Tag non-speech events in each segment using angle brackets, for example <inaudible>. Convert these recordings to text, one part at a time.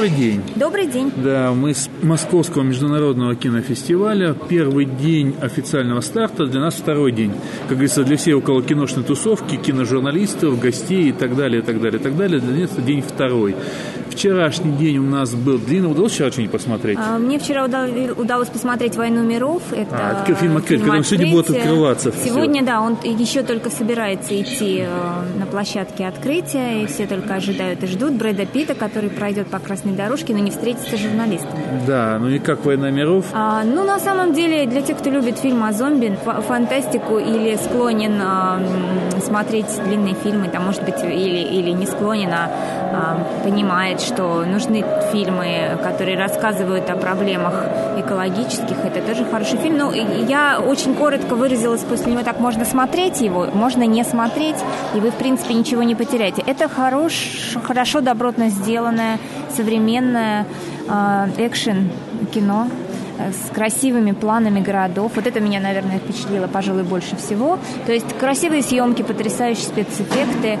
Добрый день. Добрый день. Да, мы с Московского международного кинофестиваля. Первый день официального старта, для нас второй день. Как говорится, для всей около киношной тусовки, киножурналистов, гостей и так далее, и так далее, и так далее. Для нас день второй. Вчерашний день у нас был длинный. Удалось вчера что-нибудь посмотреть? А, мне вчера удалось посмотреть «Войну миров». Это а, это фильм «Открыть», который сегодня будет открываться. Сегодня, все. да, он еще только собирается идти э, на площадке открытия, и все только ожидают и ждут Брэда Питта, который пройдет по красной дорожке, но не встретится с журналистами. Да, ну и как «Война миров»? А, ну, на самом деле, для тех, кто любит фильм о зомби, фантастику или склонен а, смотреть длинные фильмы, там, может быть, или, или не склонен, а, а понимает, что нужны фильмы, которые рассказывают о проблемах экологических. Это тоже хороший фильм. Ну, я очень коротко выразилась после него. Так можно смотреть его, можно не смотреть, и вы, в принципе, ничего не потеряете. Это хорош, хорошо, добротно сделанное, современное э, экшен кино э, с красивыми планами городов. Вот это меня, наверное, впечатлило, пожалуй, больше всего. То есть красивые съемки, потрясающие спецэффекты,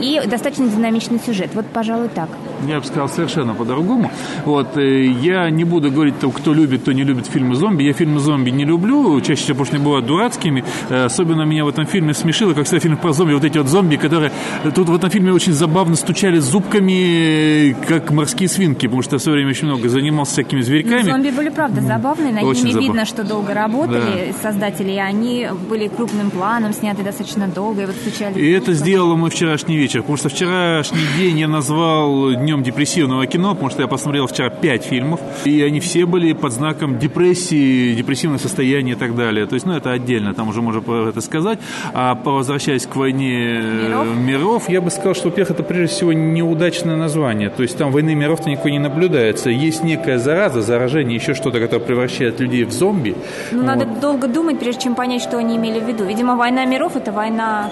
и достаточно динамичный сюжет. Вот, пожалуй, так. Я бы сказал совершенно по-другому. Вот, э, я не буду говорить, кто любит, кто не любит фильмы зомби. Я фильмы зомби не люблю, чаще всего, потому что они бывают дурацкими. Э, особенно меня в этом фильме смешило, как всегда, фильм про зомби, вот эти вот зомби, которые тут в этом фильме очень забавно стучали зубками, как морские свинки, потому что я все время очень много занимался всякими зверьками. Но зомби были, правда, забавные. На очень ними забав... видно, что долго работали да. создатели, и они были крупным планом, сняты достаточно долго, и вот стучали. И это сделало мой вчерашний вечер вечер, потому что вчерашний день я назвал днем депрессивного кино, потому что я посмотрел вчера пять фильмов, и они все были под знаком депрессии, депрессивное состояние и так далее. То есть, ну, это отдельно, там уже можно про это сказать. А возвращаясь к войне миров, миров я бы сказал, что, во-первых, это прежде всего неудачное название. То есть там войны миров-то никакой не наблюдается. Есть некая зараза, заражение, еще что-то, которое превращает людей в зомби. Ну, вот. надо долго думать, прежде чем понять, что они имели в виду. Видимо, война миров – это война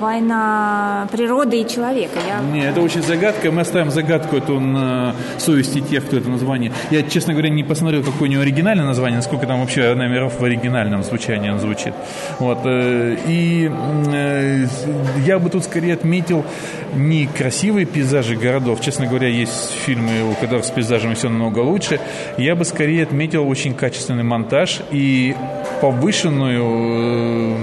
война природы и человека. Я... Не, это очень загадка. Мы оставим загадку эту на совести тех, кто это название. Я, честно говоря, не посмотрел, какое у него оригинальное название, насколько там вообще «Война миров» в оригинальном звучании он звучит. Вот. Э, и э, я бы тут скорее отметил не красивые пейзажи городов. Честно говоря, есть фильмы, у которых с пейзажами все намного лучше. Я бы скорее отметил очень качественный монтаж и повышенную э,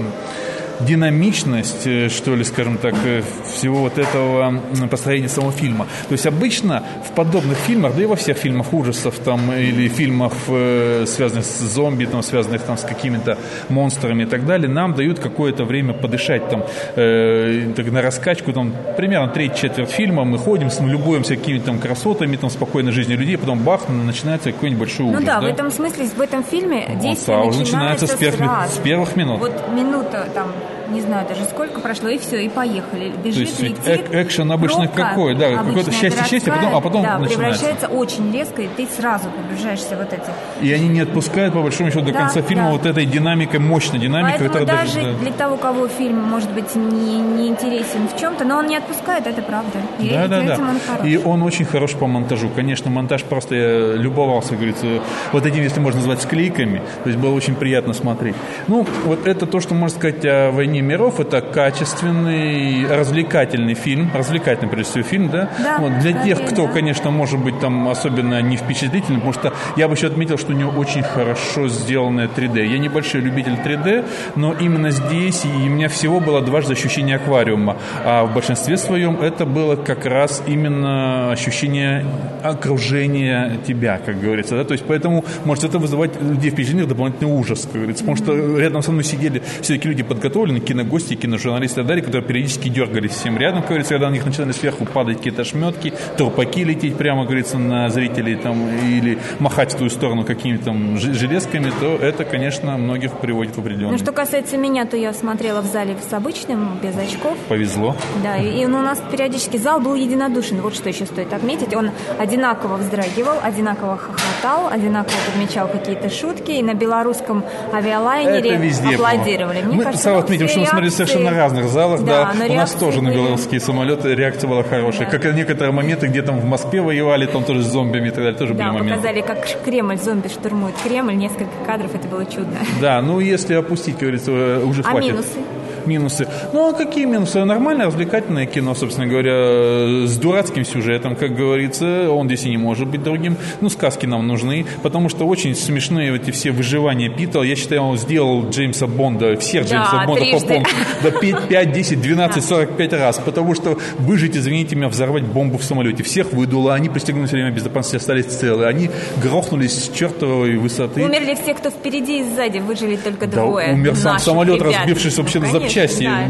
динамичность, э, что ли, скажем так, э, всего вот этого построения самого фильма. То есть обычно в подобных фильмах, да и во всех фильмах ужасов там, или фильмах, э, связанных с зомби, там, связанных там, с какими-то монстрами и так далее, нам дают какое-то время подышать там, э, так, на раскачку, там, примерно треть четверть фильма, мы ходим, мы любуемся какими-то там красотами, там, спокойной жизнью людей, потом бах, начинается какой-нибудь большой ужас. Ну да, да, в этом смысле, в этом фильме действие вот, а начинается, начинается с, первых, с первых минут. Вот минута там не знаю даже сколько прошло, и все, и поехали. Бежит, То есть летит. Э экшен обычно пробка, какой, да, какое-то счастье-счастье, а потом, а потом да, начинается. превращается очень резко, и ты сразу погружаешься вот эти. И они не отпускают, по большому счету, до да, конца фильма да. вот этой динамикой, мощной динамикой. Поэтому даже, даже да. для того, кого фильм, может быть, не, не интересен в чем-то, но он не отпускает, это правда. И да, да, да. Он хорош. И он очень хорош по монтажу. Конечно, монтаж просто я любовался, говорится, вот этим, если можно назвать, склейками. То есть было очень приятно смотреть. Ну, вот это то, что можно сказать о «Войне миров». Это качественный, развлекательный фильм, развлекательный, прежде всего, фильм, да? да вот, для да, тех, кто, да. конечно, может быть там особенно не впечатлительный, потому что я бы еще отметил, что у него очень хорошо сделанное 3D. Я небольшой любитель 3D, но именно здесь и у меня всего было дважды ощущение аквариума, а в большинстве своем это было как раз именно ощущение окружения тебя, как говорится, да? То есть поэтому может это вызывать людей впечатление дополнительный ужас, как говорится, потому что рядом со мной сидели все-таки люди подготовленные, киногости, киножурналисты и так далее, которые периодически дергались всем рядом, как говорится, когда на них начинали сверху падать какие-то шметки, трупаки лететь прямо, говорится, на зрителей там, или махать в ту сторону какими-то там железками, то это, конечно, многих приводит в определенный... Ну, что касается меня, то я смотрела в зале с обычным, без очков. Повезло. Да, и, и у нас периодически зал был единодушен. Вот что еще стоит отметить. Он одинаково вздрагивал, одинаково хохотал, одинаково подмечал какие-то шутки, и на белорусском авиалайнере это везде аплодировали. Мне Мы кажется, отметим, что мы смотрели совершенно разных залах, да. да. У нас тоже на белорусские самолеты реакция была хорошая. Да. Как и некоторые моменты, где там в Москве воевали, там тоже с зомбиями и так далее, тоже да, были моменты. показали, как Кремль, зомби штурмует Кремль, несколько кадров, это было чудно. Да, ну если опустить, говорится, уже а хватит. минусы? Минусы. Ну, а какие минусы? Нормальное, развлекательное кино, собственно говоря, с дурацким сюжетом, как говорится. Он здесь и не может быть другим. Ну, сказки нам нужны, потому что очень смешные эти все выживания Пита. Я считаю, он сделал Джеймса Бонда, всех да, Джеймса Бонда по полному, до 5, 10, 12, 45 раз, потому что выжить, извините меня, взорвать бомбу в самолете. Всех выдуло, они пристегнули все время безопасности, остались целы. Они грохнулись с чертовой высоты. Умерли все, кто впереди и сзади, выжили только двое. Да, умер сам самолет, разбившись вообще ну, на запчасти. Да,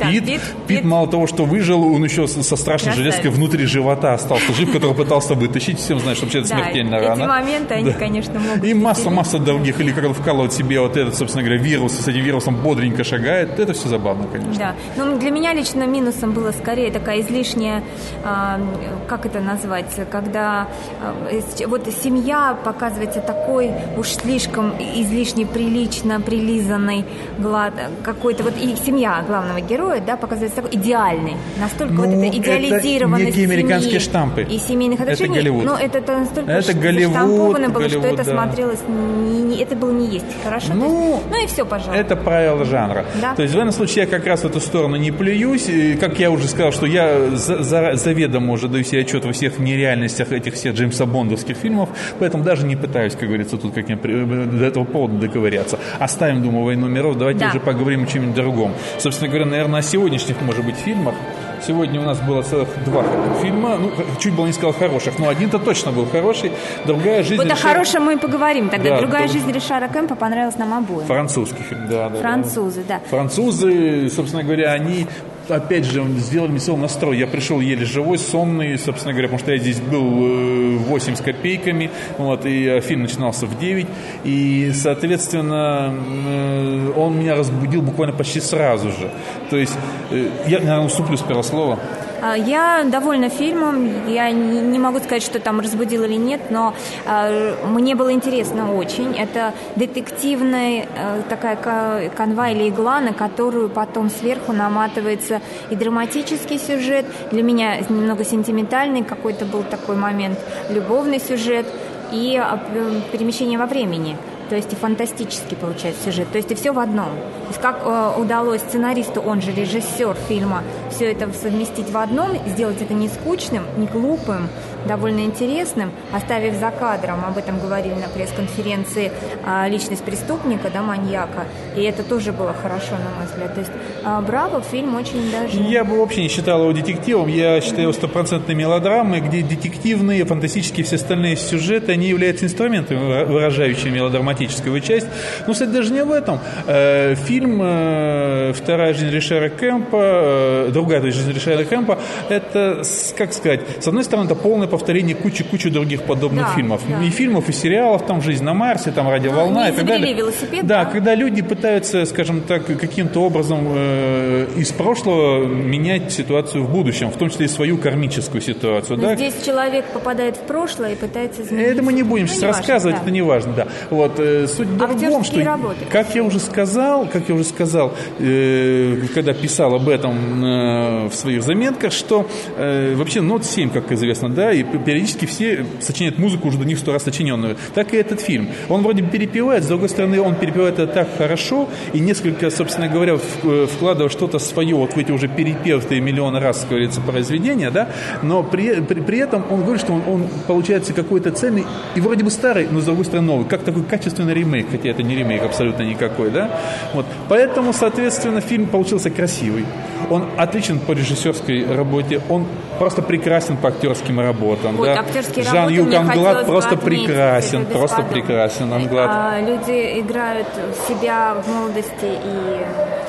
да, Пит, Пит, Пит, мало того, что выжил, он еще со страшной железкой внутри живота остался жив, которого пытался вытащить. Всем что вообще это смертельно эти рано. моменты, они, конечно, могут... И масса-масса других, или как он вкалывает себе вот этот, собственно говоря, вирус, с этим вирусом бодренько шагает. Это все забавно, конечно. Да. Ну, для меня лично минусом было скорее такая излишняя, э, как это назвать, когда э, вот семья показывается такой уж слишком излишне прилично прилизанной, какой-то вот и семья главного героя, да, показывается такой идеальный, настолько ну, вот это идеализированность это некие американские штампы. И семейных отношений. Это Голливуд. Но это, это настолько это Голливуд, было, Голливуд, что это да. смотрелось, не, не, это было не есть хорошо. Ну, есть, ну и все, пожалуйста. Это правило жанра. Да. То есть в данном случае я как раз в эту сторону не плююсь. И, как я уже сказал, что я за, за, заведомо уже даю себе отчет во всех нереальностях этих всех Джеймса Бондовских фильмов, поэтому даже не пытаюсь, как говорится, тут как до этого повода договоряться. Оставим, думаю, «Войну миров», давайте да. уже поговорим о чем-нибудь другом. Собственно говоря, наверное, о сегодняшних, может быть, фильмах. Сегодня у нас было целых два фильма. Ну, чуть было не сказал хороших, но один-то точно был хороший. Другая жизнь... Вот Ришара... о хорошем мы и поговорим тогда. Да, Другая то... жизнь Ришара Кэмпа понравилась нам обоим. Французский фильм, да. да Французы, да. да. Французы, собственно говоря, они опять же, сделали свой настрой. Я пришел еле живой, сонный, собственно говоря, потому что я здесь был 8 э, с копейками, вот, и э, фильм начинался в 9, и, соответственно, э, он меня разбудил буквально почти сразу же. То есть, я, наверное, уступлю с первого слова. А, я довольна фильмом. Я не могу сказать, что там разбудил или нет, но а, мне было интересно очень. Это детективная а, такая канва или игла, на которую потом сверху наматывается и драматический сюжет. Для меня немного сентиментальный какой-то был такой момент, любовный сюжет и перемещение во времени то есть и фантастический получается сюжет, то есть и все в одном. То есть как э, удалось сценаристу, он же режиссер фильма, все это совместить в одном, сделать это не скучным, не глупым, довольно интересным, оставив за кадром, об этом говорили на пресс-конференции, э, личность преступника, да, маньяка, и это тоже было хорошо, на мой взгляд. То есть э, браво, фильм очень даже... Я бы вообще не считал его детективом, я считаю его стопроцентной мелодрамой, где детективные, фантастические, все остальные сюжеты, они являются инструментами, выражающими мелодраматические драматическую часть. Но, кстати, даже не в этом. Э, фильм э, «Вторая жизнь Ришера Кэмпа», э, «Другая жизнь Ришера Кэмпа» — это, как сказать, с одной стороны, это полное повторение кучи-кучи других подобных да, фильмов. Да. И фильмов, и сериалов, там «Жизнь на Марсе», там «Радиоволна» ну, и так далее. велосипед. Да, да, когда люди пытаются, скажем так, каким-то образом э, из прошлого менять ситуацию в будущем, в том числе и свою кармическую ситуацию. Но да? Здесь человек попадает в прошлое и пытается изменить. Это мы не будем ну, сейчас рассказывать, важно, да. это не важно, да. Вот, суть в другом, что, работы. как я уже сказал, как я уже сказал, э, когда писал об этом э, в своих заметках, что э, вообще нот 7, как известно, да, и периодически все сочиняют музыку уже до них сто раз сочиненную. Так и этот фильм. Он вроде перепевает, с другой стороны, он перепевает это так хорошо, и несколько, собственно говоря, э, вкладывая что-то свое вот в эти уже перепевтые миллионы раз, как говорится, произведения, да, но при, при, при этом он говорит, что он, он получается какой-то цельный и вроде бы старый, но с другой стороны новый, как такой качественный ремейк, хотя это не ремейк абсолютно никакой, да. Вот. Поэтому, соответственно, фильм получился красивый. Он отличен по режиссерской работе, он просто прекрасен по актерским работам. Вот, да. Жан Англад просто прекрасен, просто прекрасен Англад. А, люди играют себя в молодости и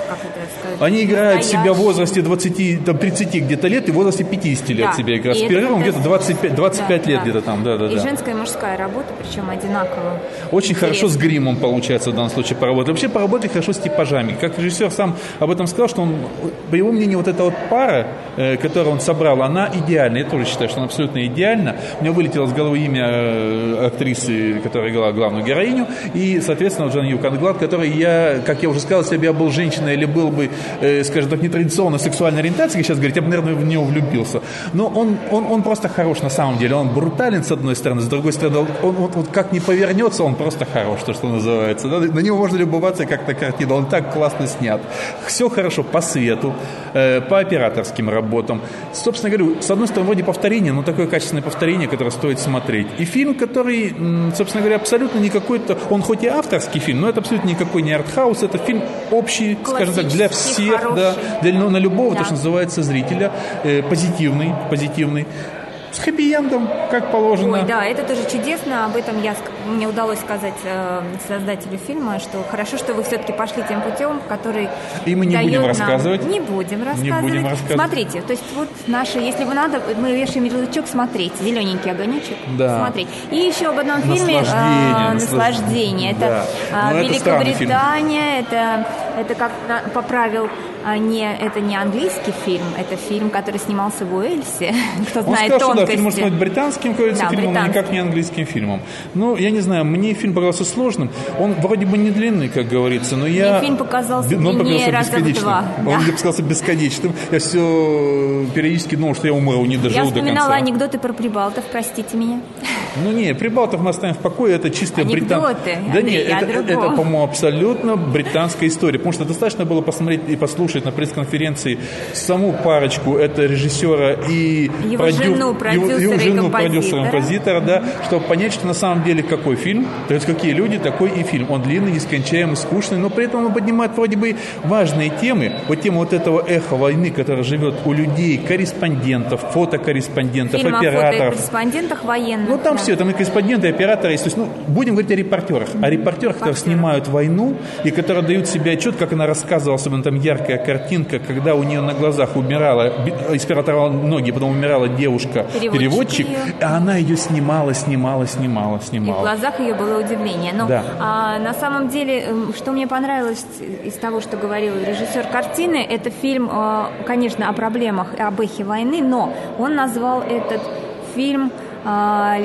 как это сказать? Они играют себя в возрасте 20, там, 30 где-то лет и в возрасте 50 лет да. себя играют. С перерывом где-то 25, 25 да, лет да. где-то там. Да, да, и да. женская и мужская работа, причем одинаково. Очень Интересно. хорошо с гримом получается в данном случае поработать. Вообще поработать хорошо с типажами. Как режиссер сам об этом сказал, что он, по его мнению, вот эта вот пара, э, которую он собрал, она идеальна. Я тоже считаю, что она абсолютно идеальна. У меня вылетело с головы имя э, актрисы, которая играла главную героиню, и, соответственно, Джан Юканглад, который я, как я уже сказал, если бы я был женщиной или был бы бы, э, скажем так, нетрадиционной сексуальной ориентации, как сейчас говорить, я бы, наверное, в него влюбился. Но он, он, он просто хорош на самом деле. Он брутален, с одной стороны, с другой стороны, он, он вот, вот как не повернется, он просто хорош, то, что называется. Да? На него можно любоваться, как на картину. Он так классно снят. Все хорошо по свету, э, по операторским работам. Собственно говоря, с одной стороны, вроде повторение, но такое качественное повторение, которое стоит смотреть. И фильм, который, собственно говоря, абсолютно не какой-то, он хоть и авторский фильм, но это абсолютно никакой не артхаус, это фильм общий, скажем так, для всех, да, для, ну, на любого, да. то, что называется, зрителя, э, позитивный, позитивный с хэппи-эндом, как положено. Ой, да, это тоже чудесно. Об этом я, мне удалось сказать э, создателю фильма, что хорошо, что вы все-таки пошли тем путем, который И мы не будем нам... рассказывать. Не будем рассказывать. Не будем рассказывать. Смотрите, то есть вот наши, если вы надо, мы вешаем ярлычок «Смотреть», зелененький огонечек, да. смотреть. И еще об одном фильме «Наслаждение». Э, «Наслаждение». Это да. э, Великобритания, это, это, как поправил а не, это не английский фильм, это фильм, который снимался в Уэльсе. <laughs> Кто он знает сказал, тонкости. что да, фильм может быть британским, кажется, да, фильмом, британский. никак не английским фильмом. Ну, я не знаю, мне фильм показался сложным. Он вроде бы не длинный, как говорится, но я... Мне фильм показался но он показался бесконечным. Два. Он да. мне показался бесконечным. Я все периодически думал, что я умру, не доживу до конца. Я вспоминала анекдоты про прибалтов, простите меня. Ну, не, прибалтов мы оставим в покое, это чисто британская... Да нет, это, это, это, по-моему, абсолютно британская история, потому что достаточно было посмотреть и послушать на пресс-конференции конференции саму парочку, это режиссера и его продю... жену, продюсера, его, его жену, продюсера, композитора, да, чтобы понять, что на самом деле какой фильм, то есть какие люди, такой и фильм. Он длинный, нескончаемый, скучный, но при этом он поднимает вроде бы важные темы. Вот тема вот этого эхо войны, которая живет у людей, корреспондентов, фотокорреспондентов, Фильм операторов. О корреспондентах военных. Ну там да. Все, там и корреспонденты, и операторы есть. То есть, ну, будем говорить о репортерах. О репортерах, которые снимают войну и которые дают себе отчет, как она рассказывала, особенно там яркая картинка, когда у нее на глазах умирала, испиротовала ноги, потом умирала девушка-переводчик, а она ее снимала, снимала, снимала, снимала. И в глазах ее было удивление. Но да. а, на самом деле, эм, что мне понравилось из того, что говорил режиссер картины, это фильм, а, конечно, о проблемах, об эхе войны, но он назвал этот фильм а,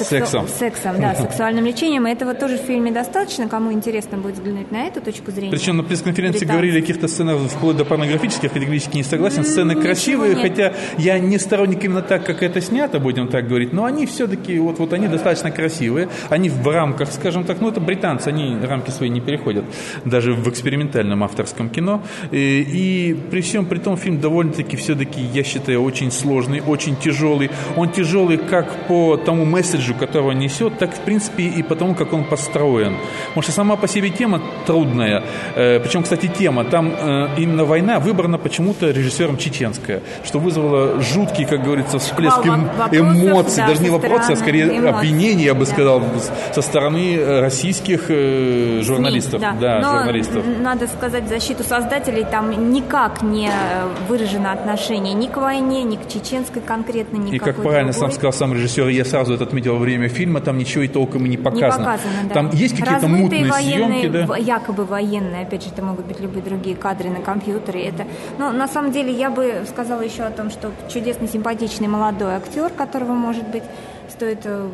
сексом. Сексом, да, <laughs> сексуальным лечением. И этого тоже в фильме достаточно. Кому интересно будет взглянуть на эту точку зрения. Причем на пресс-конференции говорили о каких-то сценах вплоть до порнографических, категорически не согласен. Сцены красивые, хотя я не сторонник именно так, как это снято, будем так говорить, но они все-таки, вот, вот они достаточно красивые. Они в рамках, скажем так, ну это британцы, они рамки свои не переходят, даже в экспериментальном авторском кино. И, и при всем при том фильм довольно-таки все-таки, я считаю, очень сложный, очень тяжелый. Он тяжелый как по тому месседжу, месседжу, которого несет, так, в принципе, и потому, как он построен. Потому что сама по себе тема трудная. Э, причем, кстати, тема, там э, именно война выбрана почему-то режиссером чеченская, что вызвало жуткий, как говорится, всплеск эм, эмоций, да, даже не вопросы, а скорее эмоций. обвинений, я бы сказал, со стороны э, российских журналистов. СМИ, да, да журналистов. надо сказать, защиту создателей там никак не выражено отношение ни к войне, ни к чеченской конкретно, ни И как правильно другой. сам сказал сам режиссер, я сразу это отметил во время фильма, там ничего и толком и не показано. Не показано да. Там есть какие-то мутные военные, съемки, да? Якобы военные, опять же, это могут быть любые другие кадры на компьютере. Это, но на самом деле я бы сказала еще о том, что чудесный, симпатичный молодой актер, которого, может быть, стоит э,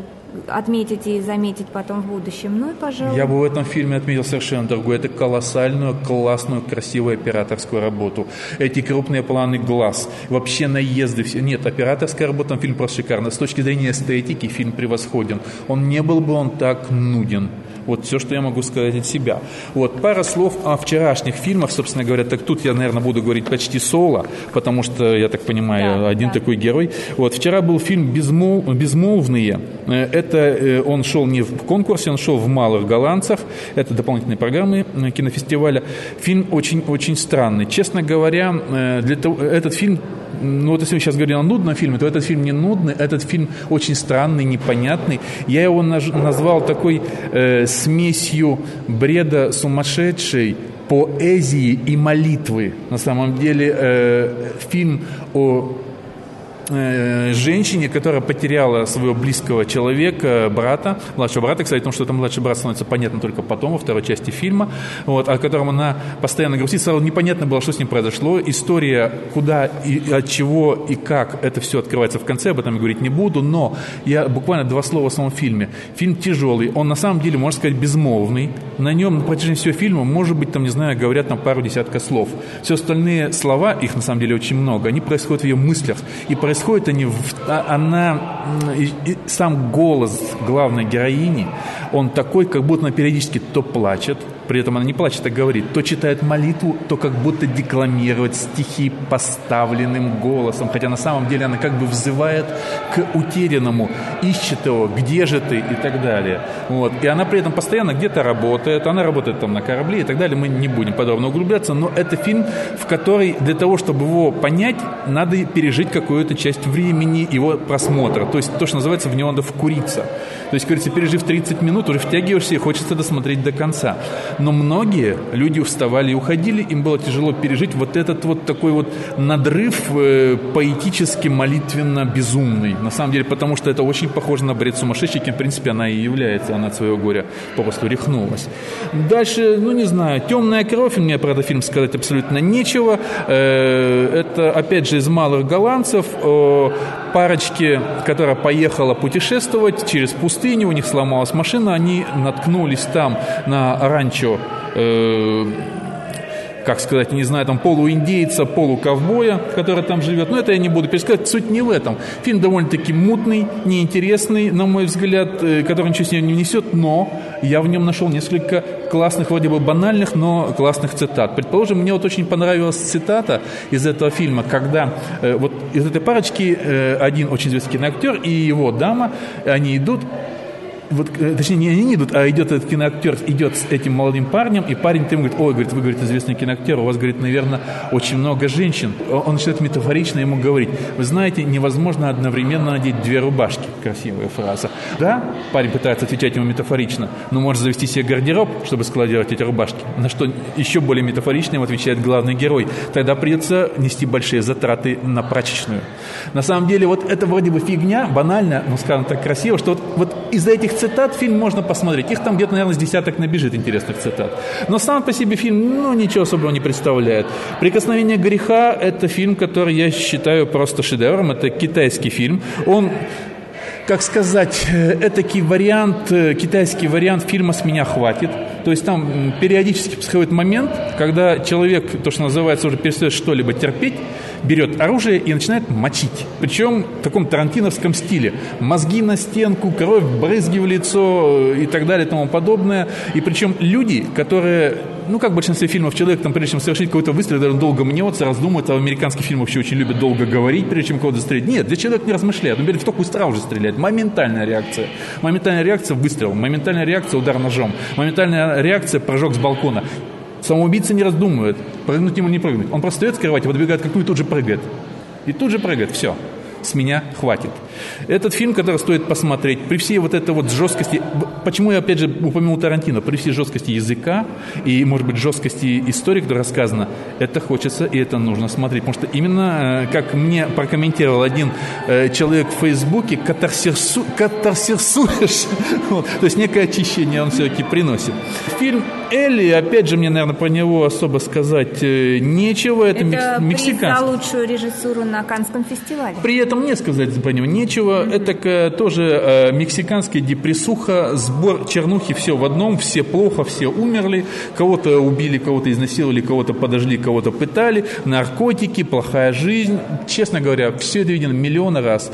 отметить и заметить потом в будущем. Ну и пожалуй. Я бы в этом фильме отметил совершенно другое. Это колоссальную, классную, красивую операторскую работу. Эти крупные планы глаз, вообще наезды. Все. Нет, операторская работа, фильм просто шикарный. С точки зрения эстетики фильм превосходен. Он не был бы он так нуден. Вот все, что я могу сказать от себя. Вот пара слов о вчерашних фильмах, собственно говоря. Так тут я, наверное, буду говорить почти соло, потому что, я так понимаю, да, один да. такой герой. Вот вчера был фильм «Безмол... «Безмолвные». Э, это э, он шел не в конкурсе, он шел в «Малых голландцах». Это дополнительные программы э, кинофестиваля. Фильм очень, очень странный. Честно говоря, для того, этот фильм ну вот если мы сейчас говорим о нудном фильме, то этот фильм не нудный, этот фильм очень странный, непонятный. Я его назвал такой э, смесью бреда сумасшедшей, поэзии и молитвы. На самом деле э, фильм о женщине, которая потеряла своего близкого человека, брата, младшего брата, кстати, потому что это младший брат становится понятно только потом, во второй части фильма, вот, о котором она постоянно грустит. Сразу непонятно было, что с ним произошло. История, куда и от чего и как, это все открывается в конце, об этом я говорить не буду, но я буквально два слова о самом фильме. Фильм тяжелый, он на самом деле, можно сказать, безмолвный. На нем на протяжении всего фильма, может быть, там, не знаю, говорят там пару десятка слов. Все остальные слова, их на самом деле очень много, они происходят в ее мыслях. И происходят они, в, а, она, и, и сам голос главной героини, он такой, как будто она периодически то плачет, при этом она не плачет, а говорит, то читает молитву, то как будто декламирует стихи поставленным голосом, хотя на самом деле она как бы взывает к утерянному, ищет его, где же ты и так далее. Вот. И она при этом постоянно где-то работает, она работает там на корабле и так далее, мы не будем подробно углубляться, но это фильм, в который для того, чтобы его понять, надо пережить какую-то часть времени его просмотра, то есть то, что называется, в него надо вкуриться. То есть, говорится, пережив 30 минут, уже втягиваешься и хочется досмотреть до конца. Но многие люди уставали и уходили, им было тяжело пережить вот этот вот такой вот надрыв э, поэтически, молитвенно безумный. На самом деле, потому что это очень похоже на бред сумасшедший, кем, в принципе, она и является. Она от своего горя попросту рехнулась. Дальше, ну, не знаю, «Темная кровь», мне про этот фильм сказать абсолютно нечего. Э, это, опять же, из малых голландцев о парочке, которая поехала путешествовать через пустыню, у них сломалась машина, они наткнулись там на ранчо э, как сказать, не знаю, там полуиндейца, полуковбоя, который там живет. Но это я не буду пересказывать. Суть не в этом. Фильм довольно-таки мутный, неинтересный, на мой взгляд, э, который ничего с ним не несет, но я в нем нашел несколько классных, вроде бы банальных, но классных цитат. Предположим, мне вот очень понравилась цитата из этого фильма, когда э, вот из этой парочки э, один очень известный киноактер и его дама, они идут вот, э, точнее, не они идут, а идет этот киноактер, идет с этим молодым парнем, и парень ему говорит, ой, говорит, вы, говорит, известный киноактер, у вас, говорит, наверное, очень много женщин. Он начинает метафорично ему говорить, вы знаете, невозможно одновременно надеть две рубашки. Красивая фраза. Да, парень пытается отвечать ему метафорично, но может завести себе гардероб, чтобы складировать эти рубашки. На что еще более метафорично ему отвечает главный герой. Тогда придется нести большие затраты на прачечную. На самом деле, вот это вроде бы фигня, банально, но скажем так красиво, что вот, вот из-за этих цитат фильм можно посмотреть. Их там где-то, наверное, с десяток набежит интересных цитат. Но сам по себе фильм, ну, ничего особого не представляет. «Прикосновение греха» — это фильм, который я считаю просто шедевром. Это китайский фильм. Он как сказать, э, этакий вариант, э, китайский вариант фильма «С меня хватит». То есть там периодически происходит момент, когда человек, то, что называется, уже перестает что-либо терпеть, берет оружие и начинает мочить. Причем в таком тарантиновском стиле. Мозги на стенку, кровь, брызги в лицо и так далее и тому подобное. И причем люди, которые ну, как в большинстве фильмов, человек, там, прежде чем совершить какой-то выстрел, даже долго мнется, раздумывает, а в американских фильмах вообще очень любят долго говорить, прежде чем кого-то застрелить. Нет, для человека не размышляет, он берет в такую сразу же стреляет. Моментальная реакция. Моментальная реакция – выстрел. Моментальная реакция – удар ножом. Моментальная реакция – прыжок с балкона. Самоубийца не раздумывает, прыгнуть ему не прыгнуть. Он просто стоит с кровати, подбегает к окну и тут же прыгает. И тут же прыгает, все с меня хватит. Этот фильм, который стоит посмотреть, при всей вот этой вот жесткости, почему я опять же упомянул Тарантино, при всей жесткости языка и, может быть, жесткости истории, которая рассказана, это хочется и это нужно смотреть. Потому что именно, э, как мне прокомментировал один э, человек в Фейсбуке, катарсирсу, катарсирсуешь, <laughs> вот, то есть некое очищение он все-таки приносит. Фильм Элли, опять же, мне, наверное, про него особо сказать э, нечего. Это, это мексиканский. за лучшую режиссуру на Канском фестивале. При этом мне сказать про него нечего. Mm-hmm. Это тоже э, мексиканский депрессуха, сбор чернухи, все в одном, все плохо, все умерли, кого-то убили, кого-то изнасиловали, кого-то подожгли, кого-то пытали, наркотики, плохая жизнь. Честно говоря, все это видено миллионы раз.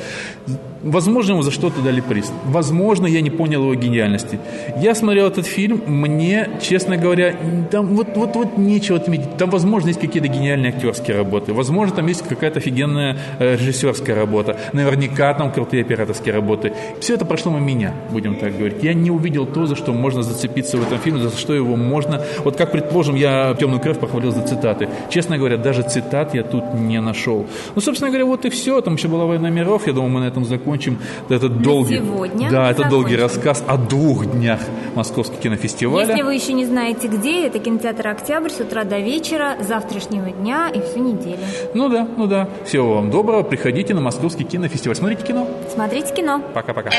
Возможно, ему за что-то дали приз. Возможно, я не понял его гениальности. Я смотрел этот фильм, мне, честно говоря, там вот, вот, вот нечего отметить. Там, возможно, есть какие-то гениальные актерские работы. Возможно, там есть какая-то офигенная э, режиссерская работа. Наверняка там крутые операторские работы. Все это прошло мимо меня, будем так говорить. Я не увидел то, за что можно зацепиться в этом фильме, за что его можно... Вот как, предположим, я «Темную кровь» похвалил за цитаты. Честно говоря, даже цитат я тут не нашел. Ну, собственно говоря, вот и все. Там еще была «Война миров». Я думаю, мы на этом закончим закончим этот долгий, сегодня да, это долгий рассказ о двух днях Московского кинофестиваля. Если вы еще не знаете где, это кинотеатр «Октябрь» с утра до вечера, завтрашнего дня и всю неделю. Ну да, ну да. Всего вам доброго. Приходите на Московский кинофестиваль. Смотрите кино. Смотрите кино. Пока-пока.